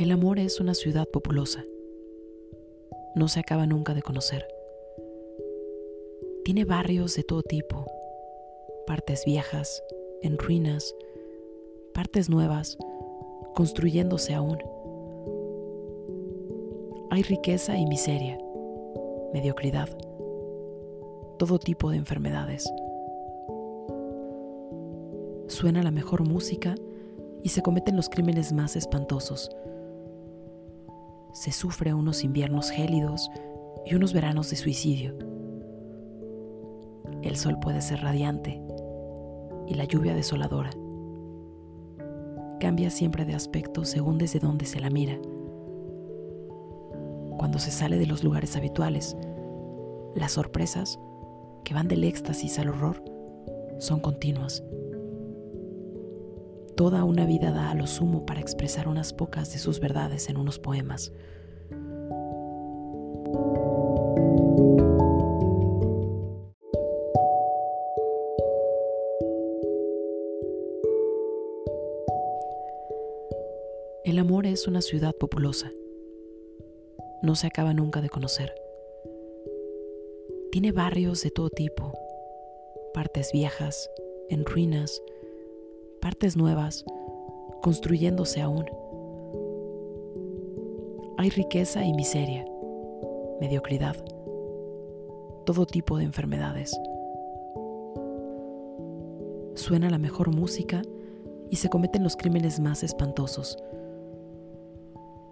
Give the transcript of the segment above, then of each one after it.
El amor es una ciudad populosa. No se acaba nunca de conocer. Tiene barrios de todo tipo, partes viejas, en ruinas, partes nuevas, construyéndose aún. Hay riqueza y miseria, mediocridad, todo tipo de enfermedades. Suena la mejor música y se cometen los crímenes más espantosos se sufre unos inviernos gélidos y unos veranos de suicidio. El sol puede ser radiante y la lluvia desoladora. Cambia siempre de aspecto según desde dónde se la mira. Cuando se sale de los lugares habituales, las sorpresas, que van del éxtasis al horror, son continuas. Toda una vida da a lo sumo para expresar unas pocas de sus verdades en unos poemas. El amor es una ciudad populosa. No se acaba nunca de conocer. Tiene barrios de todo tipo, partes viejas, en ruinas, partes nuevas, construyéndose aún. Hay riqueza y miseria, mediocridad, todo tipo de enfermedades. Suena la mejor música y se cometen los crímenes más espantosos.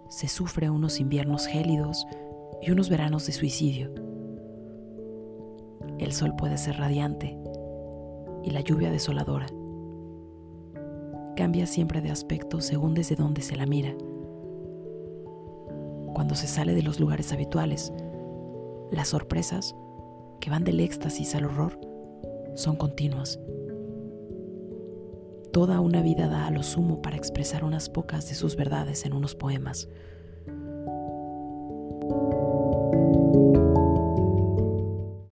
Se sufre unos inviernos gélidos y unos veranos de suicidio. El sol puede ser radiante y la lluvia desoladora cambia siempre de aspecto según desde dónde se la mira. Cuando se sale de los lugares habituales, las sorpresas, que van del éxtasis al horror, son continuas. Toda una vida da a lo sumo para expresar unas pocas de sus verdades en unos poemas.